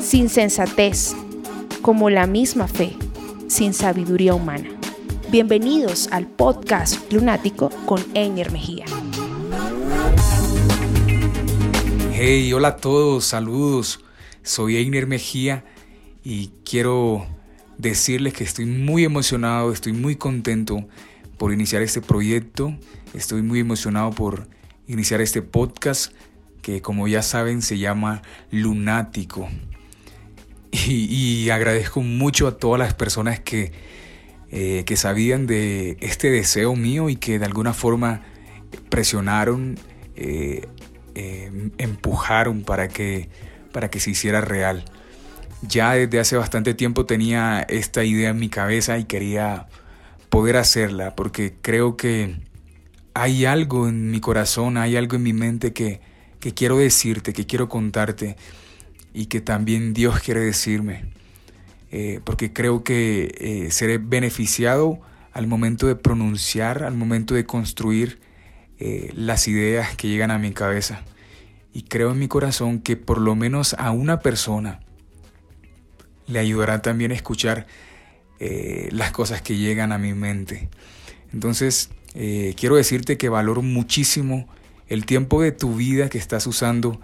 Sin sensatez, como la misma fe, sin sabiduría humana. Bienvenidos al podcast Lunático con Einer Mejía. Hey, hola a todos, saludos. Soy Einer Mejía y quiero decirles que estoy muy emocionado, estoy muy contento por iniciar este proyecto, estoy muy emocionado por iniciar este podcast que como ya saben se llama Lunático. Y, agradezco mucho a todas las personas que, eh, que sabían de este deseo mío y que de alguna forma presionaron, eh, eh, empujaron para que, para que se hiciera real. Ya desde hace bastante tiempo tenía esta idea en mi cabeza y quería poder hacerla porque creo que hay algo en mi corazón, hay algo en mi mente que, que quiero decirte, que quiero contarte y que también Dios quiere decirme. Eh, porque creo que eh, seré beneficiado al momento de pronunciar, al momento de construir eh, las ideas que llegan a mi cabeza. Y creo en mi corazón que por lo menos a una persona le ayudará también a escuchar las cosas que llegan a mi mente. Entonces, quiero decirte que valoro muchísimo el tiempo de tu vida que estás usando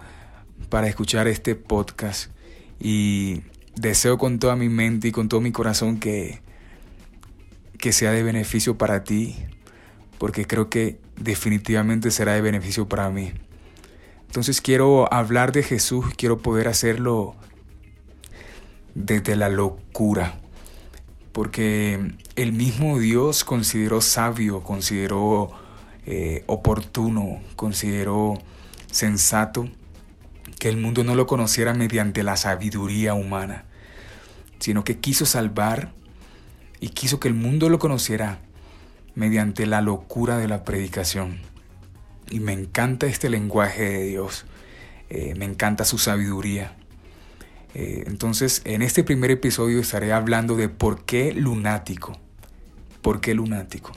para escuchar este podcast y deseo con toda mi mente y con todo mi corazón que, que sea de beneficio para ti, porque creo que definitivamente será de beneficio para mí. Entonces quiero hablar de Jesús, quiero poder hacerlo desde la locura, porque el mismo Dios consideró sabio, consideró eh, oportuno, consideró sensato que el mundo no lo conociera mediante la sabiduría humana, sino que quiso salvar y quiso que el mundo lo conociera mediante la locura de la predicación. Y me encanta este lenguaje de Dios, eh, me encanta su sabiduría. Eh, entonces, en este primer episodio estaré hablando de por qué lunático. ¿Por qué lunático?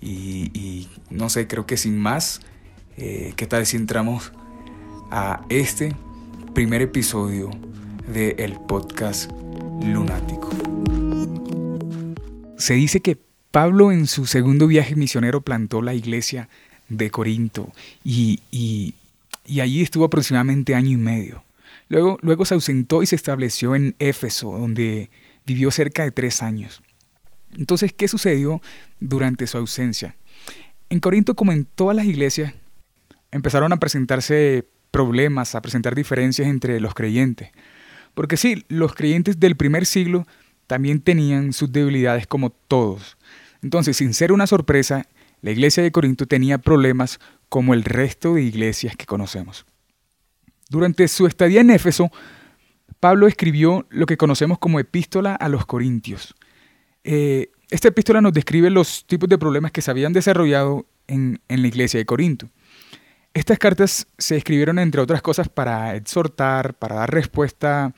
Y, no sé, creo que sin más, eh, ¿qué tal si entramos a este primer episodio del podcast Lunático? Se dice que Pablo en su segundo viaje misionero plantó la iglesia de Corinto y, y, allí estuvo aproximadamente año y medio. Luego, luego se ausentó y se estableció en Éfeso, donde vivió cerca de tres años. Entonces, ¿qué sucedió durante su ausencia? En Corinto, como en todas las iglesias, empezaron a presentarse problemas, a presentar diferencias entre los creyentes. Porque sí, los creyentes del primer siglo también tenían sus debilidades como todos. Entonces, sin ser una sorpresa, la iglesia de Corinto tenía problemas como el resto de iglesias que conocemos. Durante su estadía en Éfeso, Pablo escribió lo que conocemos como epístola a los Corintios. Eh, esta epístola nos describe los tipos de problemas que se habían desarrollado en, la iglesia de Corinto. Estas cartas se escribieron, entre otras cosas, para exhortar, para dar respuesta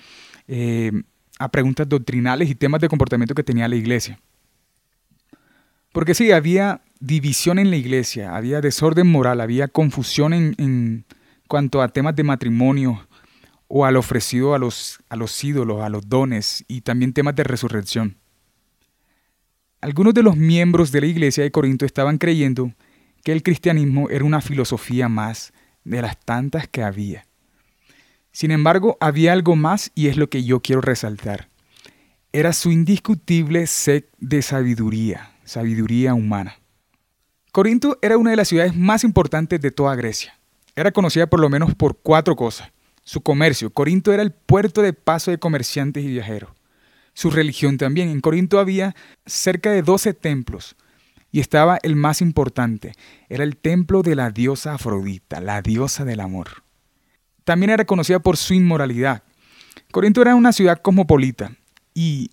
eh, a preguntas doctrinales y temas de comportamiento que tenía la iglesia. Porque sí, había división en la iglesia, había desorden moral, había confusión en, cuanto a temas de matrimonio o al ofrecido a los ídolos, a los dones y también temas de resurrección. Algunos de los miembros de la iglesia de Corinto estaban creyendo que el cristianismo era una filosofía más de las tantas que había. Sin embargo, había algo más y es lo que yo quiero resaltar. Era su indiscutible sed de sabiduría, sabiduría humana. Corinto era una de las ciudades más importantes de toda Grecia. Era conocida por lo menos por cuatro cosas. Su comercio. Corinto era el puerto de paso de comerciantes y viajeros su religión también. En Corinto había cerca de 12 templos y estaba el más importante, era el templo de la diosa Afrodita, la diosa del amor. También era conocida por su inmoralidad. Corinto era una ciudad cosmopolita y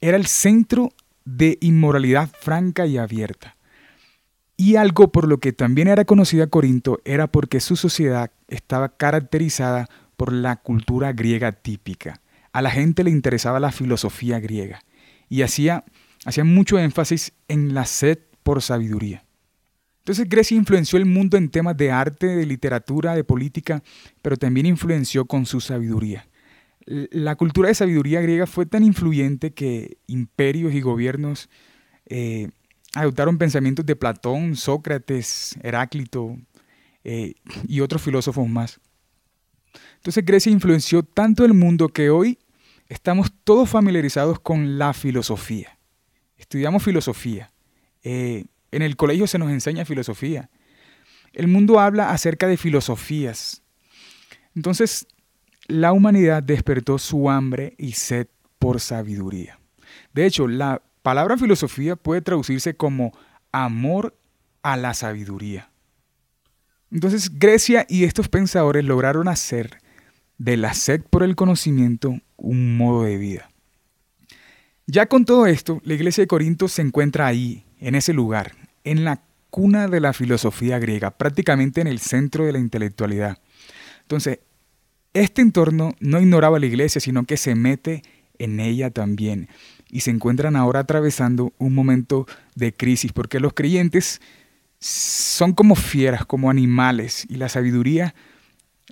era el centro de inmoralidad franca y abierta. Y algo por lo que también era conocida Corinto era porque su sociedad estaba caracterizada por la cultura griega típica. A la gente le interesaba la filosofía griega y hacía, hacía mucho énfasis en la sed por sabiduría. Entonces Grecia influenció el mundo en temas de arte, de literatura, de política, pero también influenció con su sabiduría. La cultura de sabiduría griega fue tan influyente que imperios y gobiernos eh, adoptaron pensamientos de Platón, Sócrates, Heráclito eh, y otros filósofos más. Entonces Grecia influenció tanto el mundo que hoy estamos todos familiarizados con la filosofía. Estudiamos filosofía. Eh, en el colegio se nos enseña filosofía. El mundo habla acerca de filosofías. Entonces, la humanidad despertó su hambre y sed por sabiduría. De hecho, la palabra filosofía puede traducirse como amor a la sabiduría. Entonces, Grecia y estos pensadores lograron hacer de la sed por el conocimiento un modo de vida. Ya con todo esto, la iglesia de Corinto se encuentra ahí, en ese lugar, en la cuna de la filosofía griega, prácticamente en el centro de la intelectualidad. Entonces, este entorno no ignoraba a la iglesia, sino que se mete en ella también. Y se encuentran ahora atravesando un momento de crisis, porque los creyentes son como fieras, como animales, y la sabiduría,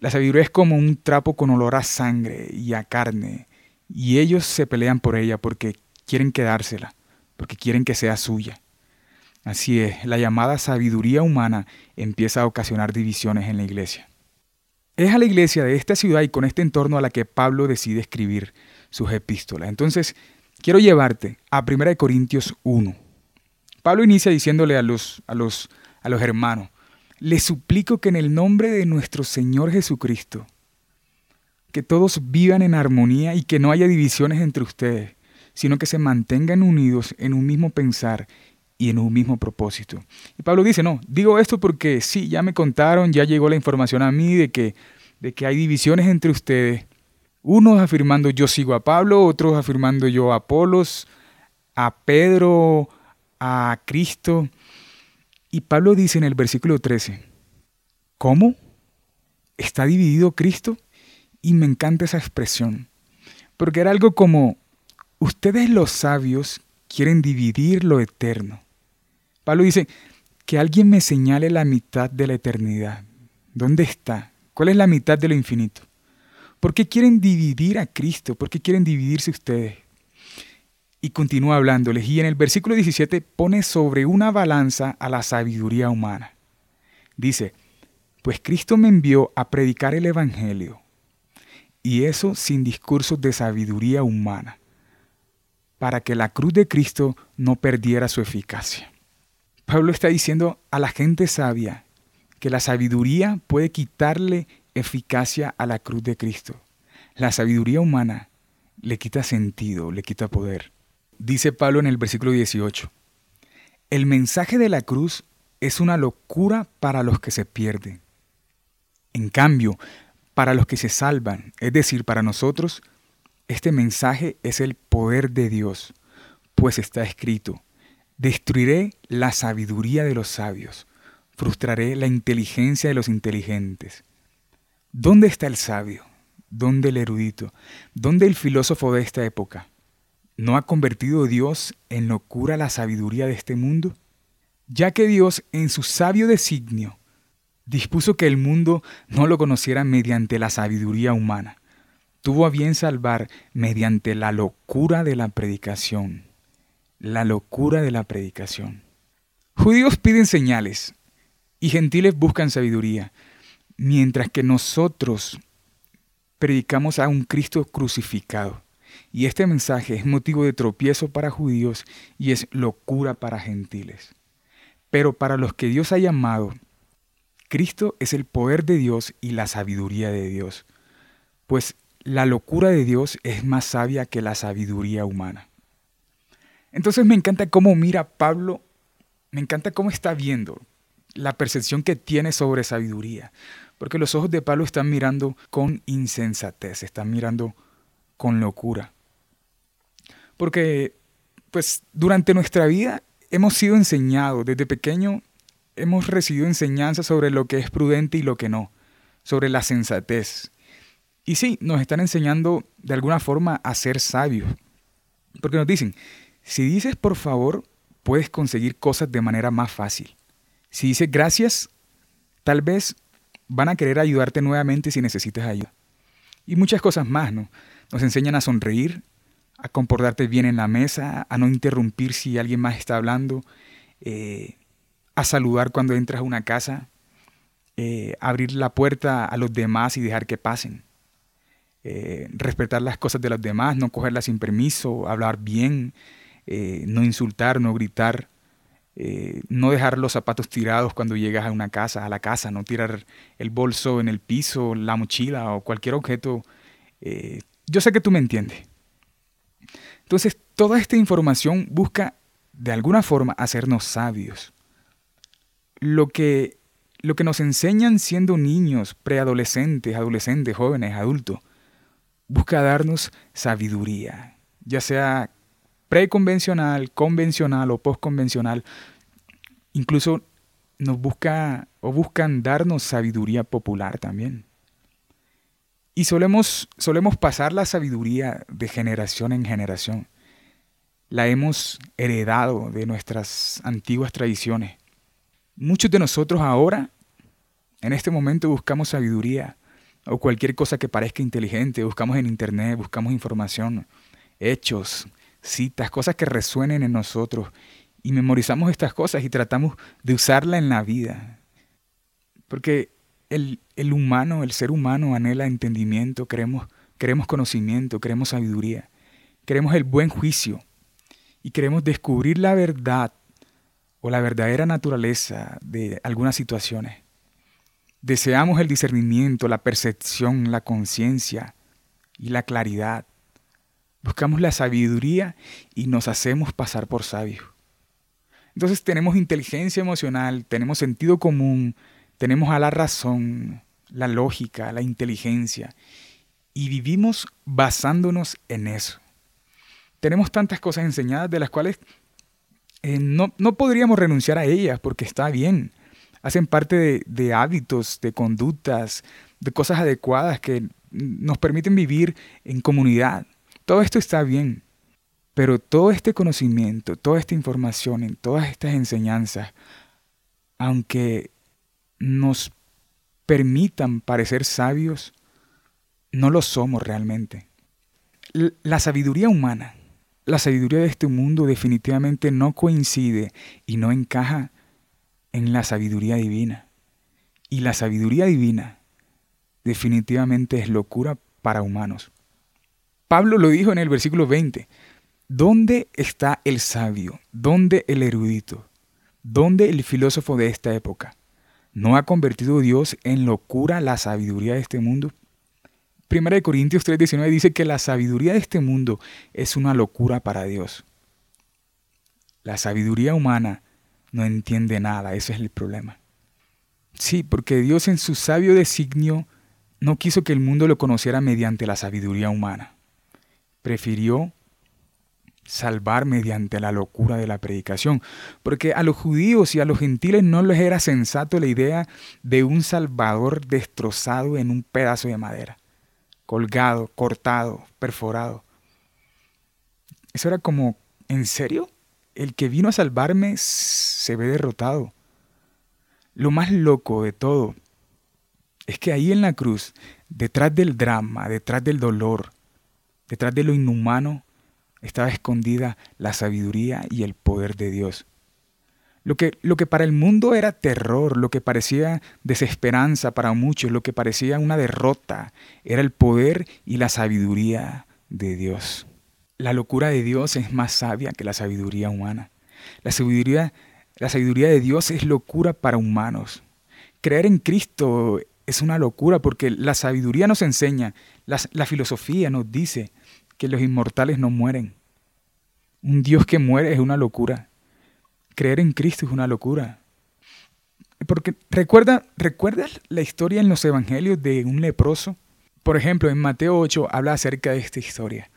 la sabiduría es como un trapo con olor a sangre y a carne, y ellos se pelean por ella porque quieren quedársela, porque quieren que sea suya. Así es, la llamada sabiduría humana empieza a ocasionar divisiones en la iglesia. Es a la iglesia de esta ciudad y con este entorno a la que Pablo decide escribir sus epístolas. Entonces, quiero llevarte a 1 Corintios 1. Pablo inicia diciéndole a los, a los, a los hermanos, les suplico que en el nombre de nuestro Señor Jesucristo, que todos vivan en armonía y que no haya divisiones entre ustedes, sino que se mantengan unidos en un mismo pensar y en un mismo propósito. Y Pablo dice, no, digo esto porque sí, ya me contaron, ya llegó la información a mí de que, de que hay divisiones entre ustedes, unos afirmando yo sigo a Pablo, otros afirmando yo a Apolos, a Pedro, a Cristo. Y Pablo dice en el versículo 13, ¿cómo? ¿Está dividido Cristo? Y me encanta esa expresión, porque era algo como, ustedes los sabios quieren dividir lo eterno Pablo dice, que alguien me señale la mitad de la eternidad. ¿Dónde está? ¿Cuál es la mitad de lo infinito? ¿Por qué quieren dividir a Cristo? ¿Por qué quieren dividirse ustedes? Y continúa hablándoles. Y en el versículo 17 pone sobre una balanza a la sabiduría humana. Dice, pues Cristo me envió a predicar el Evangelio, y eso sin discursos de sabiduría humana, para que la cruz de Cristo no perdiera su eficacia. Pablo está diciendo a la gente sabia que la sabiduría puede quitarle eficacia a la cruz de Cristo. La sabiduría humana le quita sentido, le quita poder. Dice Pablo en el versículo 18, el mensaje de la cruz es una locura para los que se pierden. En cambio, para los que se salvan, es decir, para nosotros, este mensaje es el poder de Dios, pues está escrito, Destruiré la sabiduría de los sabios, frustraré la inteligencia de los inteligentes. ¿Dónde está el sabio? ¿Dónde el erudito? ¿Dónde el filósofo de esta época? ¿No ha convertido Dios en locura la sabiduría de este mundo? Ya que Dios, en su sabio designio, dispuso que el mundo no lo conociera mediante la sabiduría humana, tuvo a bien salvar mediante la locura de la predicación la locura de la predicación. Judíos piden señales y gentiles buscan sabiduría, mientras que nosotros predicamos a un Cristo crucificado. Y este mensaje es motivo de tropiezo para judíos y es locura para gentiles. Pero para los que Dios ha llamado, Cristo es el poder de Dios y la sabiduría de Dios, pues la locura de Dios es más sabia que la sabiduría humana. Entonces me encanta cómo mira Pablo, me encanta cómo está viendo la percepción que tiene sobre sabiduría, porque los ojos de Pablo están mirando con insensatez, están mirando con locura. Porque pues durante nuestra vida hemos sido enseñados, desde pequeño hemos recibido enseñanza sobre lo que es prudente y lo que no, sobre la sensatez. Y sí, nos están enseñando de alguna forma a ser sabios, porque nos dicen, si dices por favor, puedes conseguir cosas de manera más fácil. Si dices gracias, tal vez van a querer ayudarte nuevamente si necesitas ayuda. Y muchas cosas más, ¿no? Nos enseñan a sonreír, a comportarte bien en la mesa, a no interrumpir si alguien más está hablando, eh, a saludar cuando entras a una casa, eh, abrir la puerta a los demás y dejar que pasen. Eh, respetar las cosas de los demás, no cogerlas sin permiso, hablar bien, no insultar, no gritar, no dejar los zapatos tirados cuando llegas a una casa, a la casa, no tirar el bolso en el piso, la mochila o cualquier objeto. Yo sé que tú me entiendes. Entonces, toda esta información busca de alguna forma hacernos sabios. Lo que, lo que nos enseñan siendo niños, preadolescentes, adolescentes, jóvenes, adultos, busca darnos sabiduría, ya sea preconvencional, convencional o postconvencional. Incluso nos busca o buscan darnos sabiduría popular también. Y solemos, solemos pasar la sabiduría de generación en generación. La hemos heredado de nuestras antiguas tradiciones. Muchos de nosotros ahora, en este momento, buscamos sabiduría o cualquier cosa que parezca inteligente. Buscamos en Internet, buscamos información, hechos, citas, cosas que resuenen en nosotros. Y memorizamos estas cosas y tratamos de usarla en la vida. Porque el, humano, el ser humano anhela entendimiento, queremos, queremos conocimiento, queremos sabiduría, queremos el buen juicio y queremos descubrir la verdad o la verdadera naturaleza de algunas situaciones. Deseamos el discernimiento, la percepción, la conciencia y la claridad. Buscamos la sabiduría y nos hacemos pasar por sabios. Entonces tenemos inteligencia emocional, tenemos sentido común, tenemos a la razón, la lógica, la inteligencia, y vivimos basándonos en eso. Tenemos tantas cosas enseñadas de las cuales eh, no, podríamos renunciar a ellas porque está bien. Hacen parte de, de hábitos, de conductas, de cosas adecuadas que nos permiten vivir en comunidad. Todo esto está bien. Pero todo este conocimiento, toda esta información, en todas estas enseñanzas, aunque nos permitan parecer sabios, no lo somos realmente. La sabiduría humana, la sabiduría de este mundo definitivamente no coincide y no encaja en la sabiduría divina. Y la sabiduría divina definitivamente es locura para humanos. Pablo lo dijo en el versículo 20. ¿Dónde está el sabio? ¿Dónde el erudito? ¿Dónde el filósofo de esta época? ¿No ha convertido Dios en locura la sabiduría de este mundo? Primera de Corintios 3:19 dice que la sabiduría de este mundo es una locura para Dios. La sabiduría humana no entiende nada, ese es el problema. Sí, porque Dios en su sabio designio no quiso que el mundo lo conociera mediante la sabiduría humana. Prefirió salvar mediante la locura de la predicación, porque a los judíos y a los gentiles no les era sensato la idea de un Salvador destrozado en un pedazo de madera, colgado, cortado, perforado. Eso era como, ¿en serio? El que vino a salvarme se ve derrotado. Lo más loco de todo es que ahí en la cruz, detrás del drama, detrás del dolor, detrás de lo inhumano, estaba escondida la sabiduría y el poder de Dios. Lo que, lo que para el mundo era terror, lo que parecía desesperanza para muchos, lo que parecía una derrota, era el poder y la sabiduría de Dios. La locura de Dios es más sabia que la sabiduría humana. La sabiduría, la sabiduría de Dios es locura para humanos. Creer en Cristo es una locura porque la sabiduría nos enseña, la, la filosofía nos dice que los inmortales no mueren. Un Dios que muere es una locura. Creer en Cristo es una locura. Porque recuerda, ¿recuerdas la historia en los evangelios de un leproso? Por ejemplo, en Mateo 8 habla acerca de esta historia.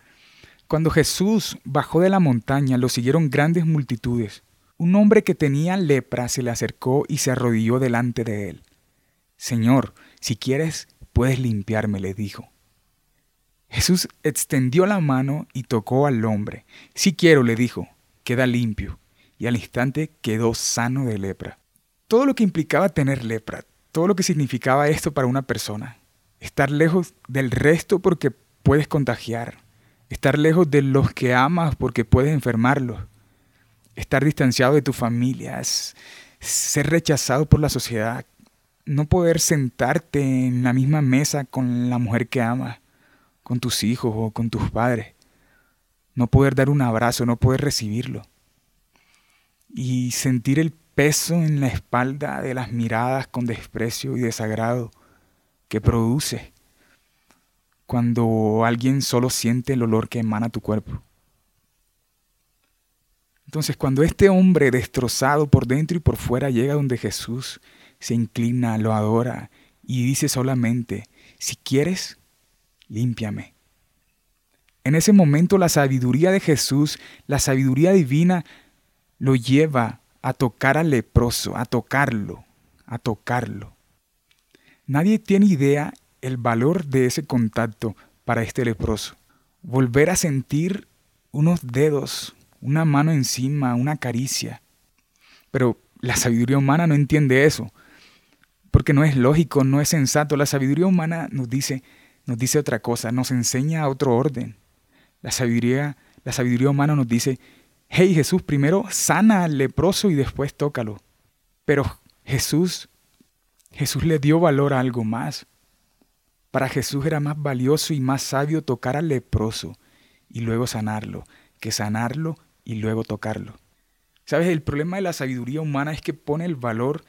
Cuando Jesús bajó de la montaña, lo siguieron grandes multitudes. Un hombre que tenía lepra se le acercó y se arrodilló delante de él. Señor, si quieres, puedes limpiarme, le dijo. Jesús extendió la mano y tocó al hombre. Si quiero, le dijo, queda limpio. Y al instante quedó sano de lepra. todo lo que implicaba tener lepra, todo lo que significaba esto para una persona. Estar lejos del resto porque puedes contagiar. Estar lejos de los que amas porque puedes enfermarlos. Estar distanciado de tu familia. Ser rechazado por la sociedad. No poder sentarte en la misma mesa con la mujer que amas, con tus hijos o con tus padres. No poder dar un abrazo, no poder recibirlo. Y sentir el peso en la espalda de las miradas con desprecio y desagrado que produce cuando alguien solo siente el olor que emana tu cuerpo. Entonces, cuando este hombre destrozado por dentro y por fuera llega donde Jesús, se inclina, lo adora y dice solamente, si quieres, límpiame. En ese momento la sabiduría de Jesús, la sabiduría divina, lo lleva a tocar al leproso, a tocarlo, a tocarlo. Nadie tiene idea el valor de ese contacto para este leproso. Volver a sentir unos dedos, una mano encima, una caricia. Pero la sabiduría humana no entiende eso, porque no es lógico, no es sensato. La sabiduría humana nos dice, nos dice otra cosa, nos enseña otro orden. La sabiduría, la sabiduría humana nos dice, hey Jesús, primero sana al leproso y después tócalo. Pero Jesús, Jesús le dio valor a algo más. Para Jesús era más valioso y más sabio tocar al leproso y luego sanarlo, que sanarlo y luego tocarlo. ¿Sabes? El problema de la sabiduría humana es que pone el valor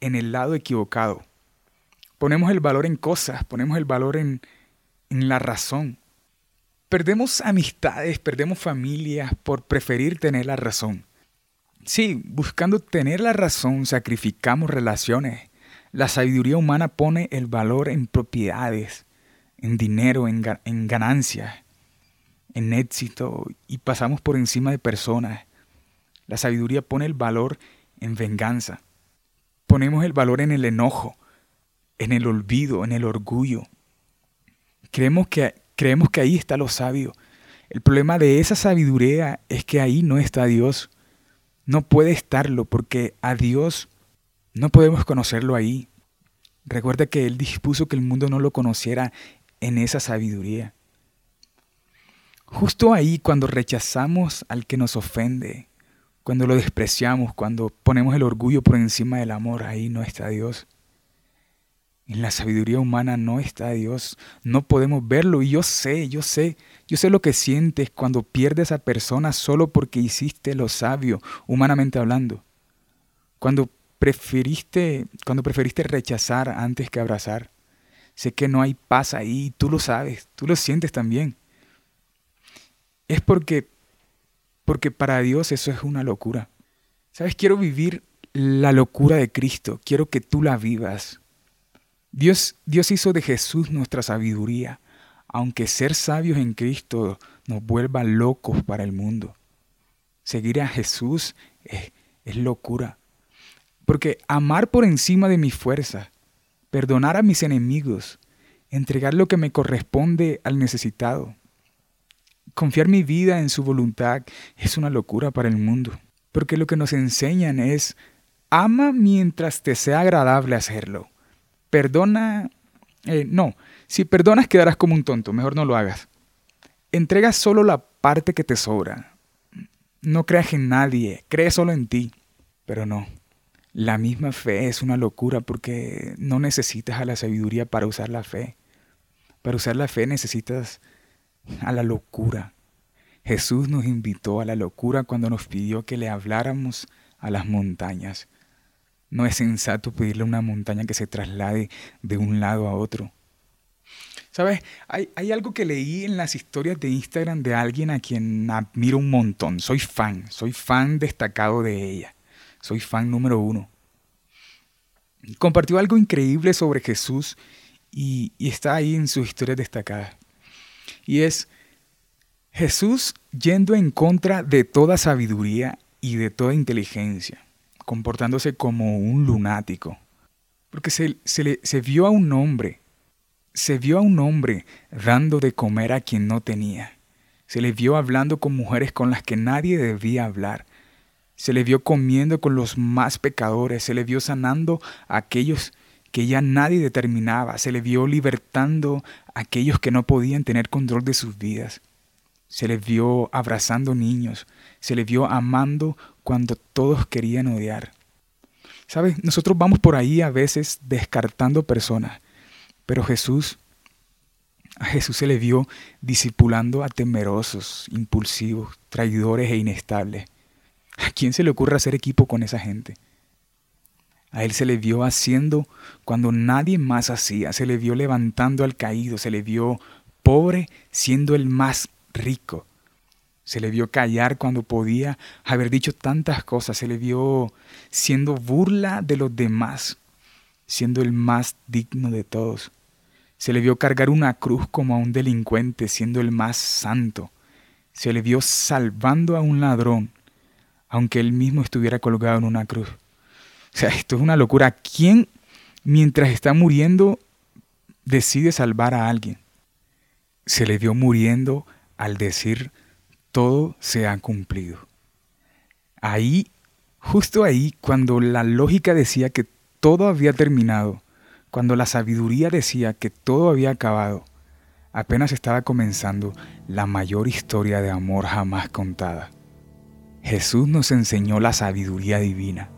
en el lado equivocado. Ponemos el valor en cosas, ponemos el valor en, en la razón. Perdemos amistades, perdemos familias por preferir tener la razón. Sí, buscando tener la razón sacrificamos relaciones. La sabiduría humana pone el valor en propiedades, en dinero, en, en ganancias, en éxito y pasamos por encima de personas. La sabiduría pone el valor en venganza. Ponemos el valor en el enojo, en el olvido, en el orgullo. Creemos que Creemos que ahí está lo sabio. El problema de esa sabiduría es que ahí no está Dios. No puede estarlo porque a Dios no podemos conocerlo ahí. Recuerda que Él dispuso que el mundo no lo conociera en esa sabiduría. Justo ahí cuando rechazamos al que nos ofende, cuando lo despreciamos, cuando ponemos el orgullo por encima del amor, ahí no está Dios. En la sabiduría humana no está Dios, no podemos verlo y yo sé, yo sé, yo sé lo que sientes cuando pierdes a persona solo porque hiciste lo sabio, humanamente hablando. Cuando preferiste, cuando preferiste rechazar antes que abrazar. Sé que no hay paz ahí, tú lo sabes, tú lo sientes también. Es porque porque para Dios eso es una locura. ¿Sabes? Quiero vivir la locura de Cristo, quiero que tú la vivas. Dios, Dios hizo de Jesús nuestra sabiduría, aunque ser sabios en Cristo nos vuelva locos para el mundo. Seguir a Jesús es, es locura. Porque amar por encima de mis fuerzas, perdonar a mis enemigos, entregar lo que me corresponde al necesitado, confiar mi vida en su voluntad es una locura para el mundo. Porque lo que nos enseñan es, ama mientras te sea agradable hacerlo. Perdona, eh, no, si perdonas quedarás como un tonto, mejor no lo hagas. Entrega solo la parte que te sobra. No creas en nadie, cree solo en ti. Pero no, la misma fe es una locura porque no necesitas a la sabiduría para usar la fe. Para usar la fe necesitas a la locura. Jesús nos invitó a la locura cuando nos pidió que le habláramos a las montañas. No es sensato pedirle a una montaña que se traslade de un lado a otro. ¿Sabes? Hay, hay, algo que leí en las historias de Instagram de alguien a quien admiro un montón. Soy fan, soy fan destacado de ella. Soy fan número uno. Compartió algo increíble sobre Jesús y, y está ahí en sus historias destacadas. Y es Jesús yendo en contra de toda sabiduría y de toda inteligencia comportándose como un lunático. Porque se, le, se vio a un hombre, se vio a un hombre dando de comer a quien no tenía. Se le vio hablando con mujeres con las que nadie debía hablar. Se le vio comiendo con los más pecadores, se le vio sanando a aquellos que ya nadie determinaba, se le vio libertando a aquellos que no podían tener control de sus vidas. Se le vio abrazando niños, se le vio amando cuando todos querían odiar. ¿Sabes? Nosotros vamos por ahí a veces descartando personas, pero Jesús, a Jesús se le vio discipulando a temerosos, impulsivos, traidores e inestables. ¿A quién se le ocurre hacer equipo con esa gente? A él se le vio haciendo cuando nadie más hacía, se le vio levantando al caído, se le vio pobre siendo el más rico. Se le vio callar cuando podía haber dicho tantas cosas, se le vio siendo burla de los demás, siendo el más digno de todos. Se le vio cargar una cruz como a un delincuente, siendo el más santo. Se le vio salvando a un ladrón, aunque él mismo estuviera colgado en una cruz. O sea, esto es una locura. ¿Quién, mientras está muriendo, decide salvar a alguien? Se le vio muriendo al decir, todo se ha cumplido. Ahí, justo ahí, cuando la lógica decía que todo había terminado, cuando la sabiduría decía que todo había acabado, apenas estaba comenzando la mayor historia de amor jamás contada. Jesús nos enseñó la sabiduría divina.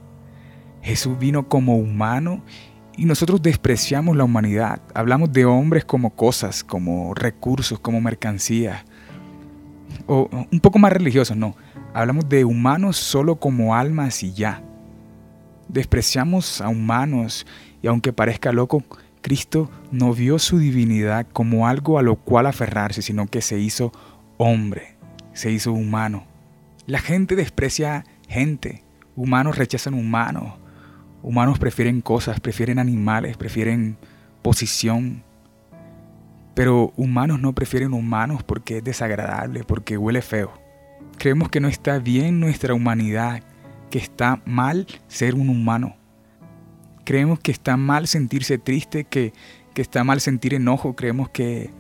Jesús vino como humano y nosotros despreciamos la humanidad. Hablamos de hombres como cosas, como recursos, como mercancías. O un poco más religiosos, no. Hablamos de humanos solo como almas y ya. Despreciamos a humanos y aunque parezca loco, Cristo no vio su divinidad como algo a lo cual aferrarse, sino que se hizo hombre, se hizo humano. La gente desprecia gente, humanos rechazan humanos, Humanos prefieren cosas, prefieren animales, prefieren posición. Pero humanos no prefieren humanos porque es desagradable, porque huele feo. Creemos que no está bien nuestra humanidad, que está mal ser un humano. Creemos que está mal sentirse triste, que, que está mal sentir enojo. Creemos que,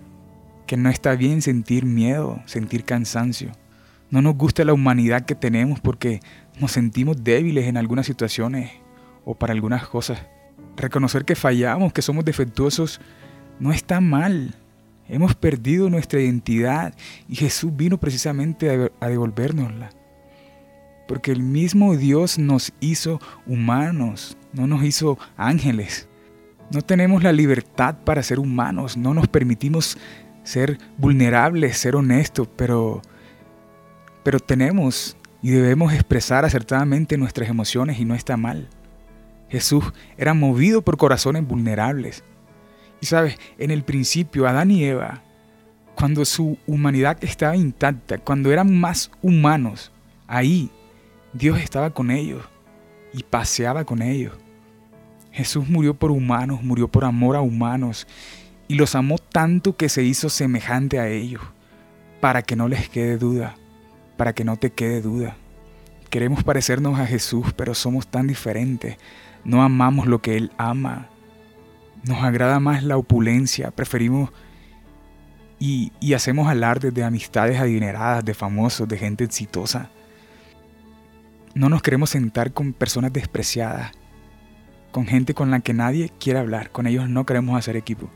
que no está bien sentir miedo, sentir cansancio. No nos gusta la humanidad que tenemos porque nos sentimos débiles en algunas situaciones o para algunas cosas. Reconocer que fallamos, que somos defectuosos, no está mal. Hemos perdido nuestra identidad y Jesús vino precisamente a devolvernosla. Porque el mismo Dios nos hizo humanos, no nos hizo ángeles. No tenemos la libertad para ser humanos, no nos permitimos ser vulnerables, ser honestos, pero, pero tenemos y debemos expresar acertadamente nuestras emociones y no está mal. Jesús era movido por corazones vulnerables. Y sabes, en el principio, Adán y Eva, cuando su humanidad estaba intacta, cuando eran más humanos, ahí Dios estaba con ellos y paseaba con ellos. Jesús murió por humanos, murió por amor a humanos y los amó tanto que se hizo semejante a ellos, para que no les quede duda, para que no te quede duda. Queremos parecernos a Jesús, pero somos tan diferentes no amamos lo que Él ama. Nos agrada más la opulencia, preferimos y, hacemos alardes de amistades adineradas, de famosos, de gente exitosa. No nos queremos sentar con personas despreciadas, con gente con la que nadie quiere hablar, con ellos no queremos hacer equipo.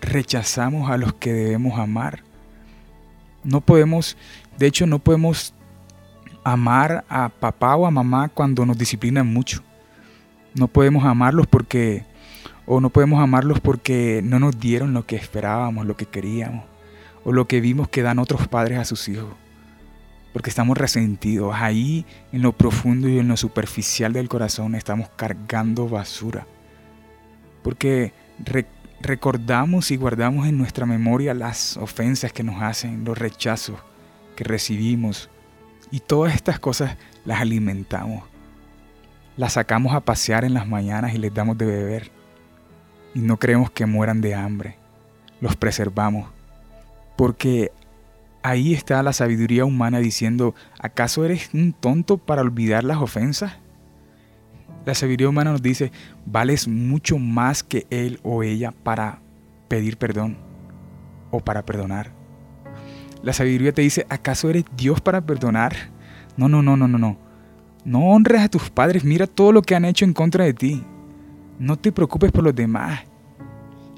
Rechazamos a los que debemos amar. No podemos, de hecho no podemos amar a papá o a mamá cuando nos disciplinan mucho. No podemos amarlos porque o no podemos amarlos porque no nos dieron lo que esperábamos, lo que queríamos, o lo que vimos que dan otros padres a sus hijos. Porque estamos resentidos. Ahí, en lo profundo y en lo superficial del corazón, estamos cargando basura. Porque recordamos y guardamos en nuestra memoria las ofensas que nos hacen, los rechazos que recibimos. Y todas estas cosas las alimentamos las sacamos a pasear en las mañanas y les damos de beber. Y no creemos que mueran de hambre. Los preservamos. Porque ahí está la sabiduría humana diciendo, ¿acaso eres un tonto para olvidar las ofensas? La sabiduría humana nos dice, vales mucho más que él o ella para pedir perdón o para perdonar. La sabiduría te dice, ¿acaso eres Dios para perdonar? No, no, no, no, no, no. No honres a tus padres, mira todo lo que han hecho en contra de ti. No te preocupes por los demás.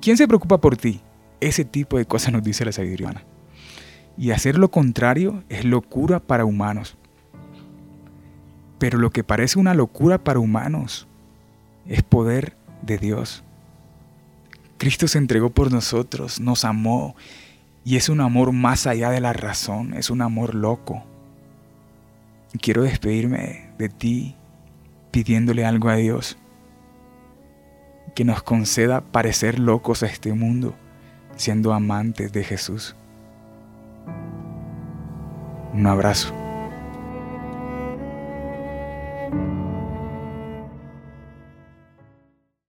¿Quién se preocupa por ti? Ese tipo de cosas nos dice la sabiduría. Y hacer lo contrario es locura para humanos. Pero lo que parece una locura para humanos es poder de Dios. Cristo se entregó por nosotros, nos amó y es un amor más allá de la razón, es un amor loco. quiero despedirme de ti pidiéndole algo a Dios, que nos conceda parecer locos a este mundo, siendo amantes de Jesús. Un abrazo.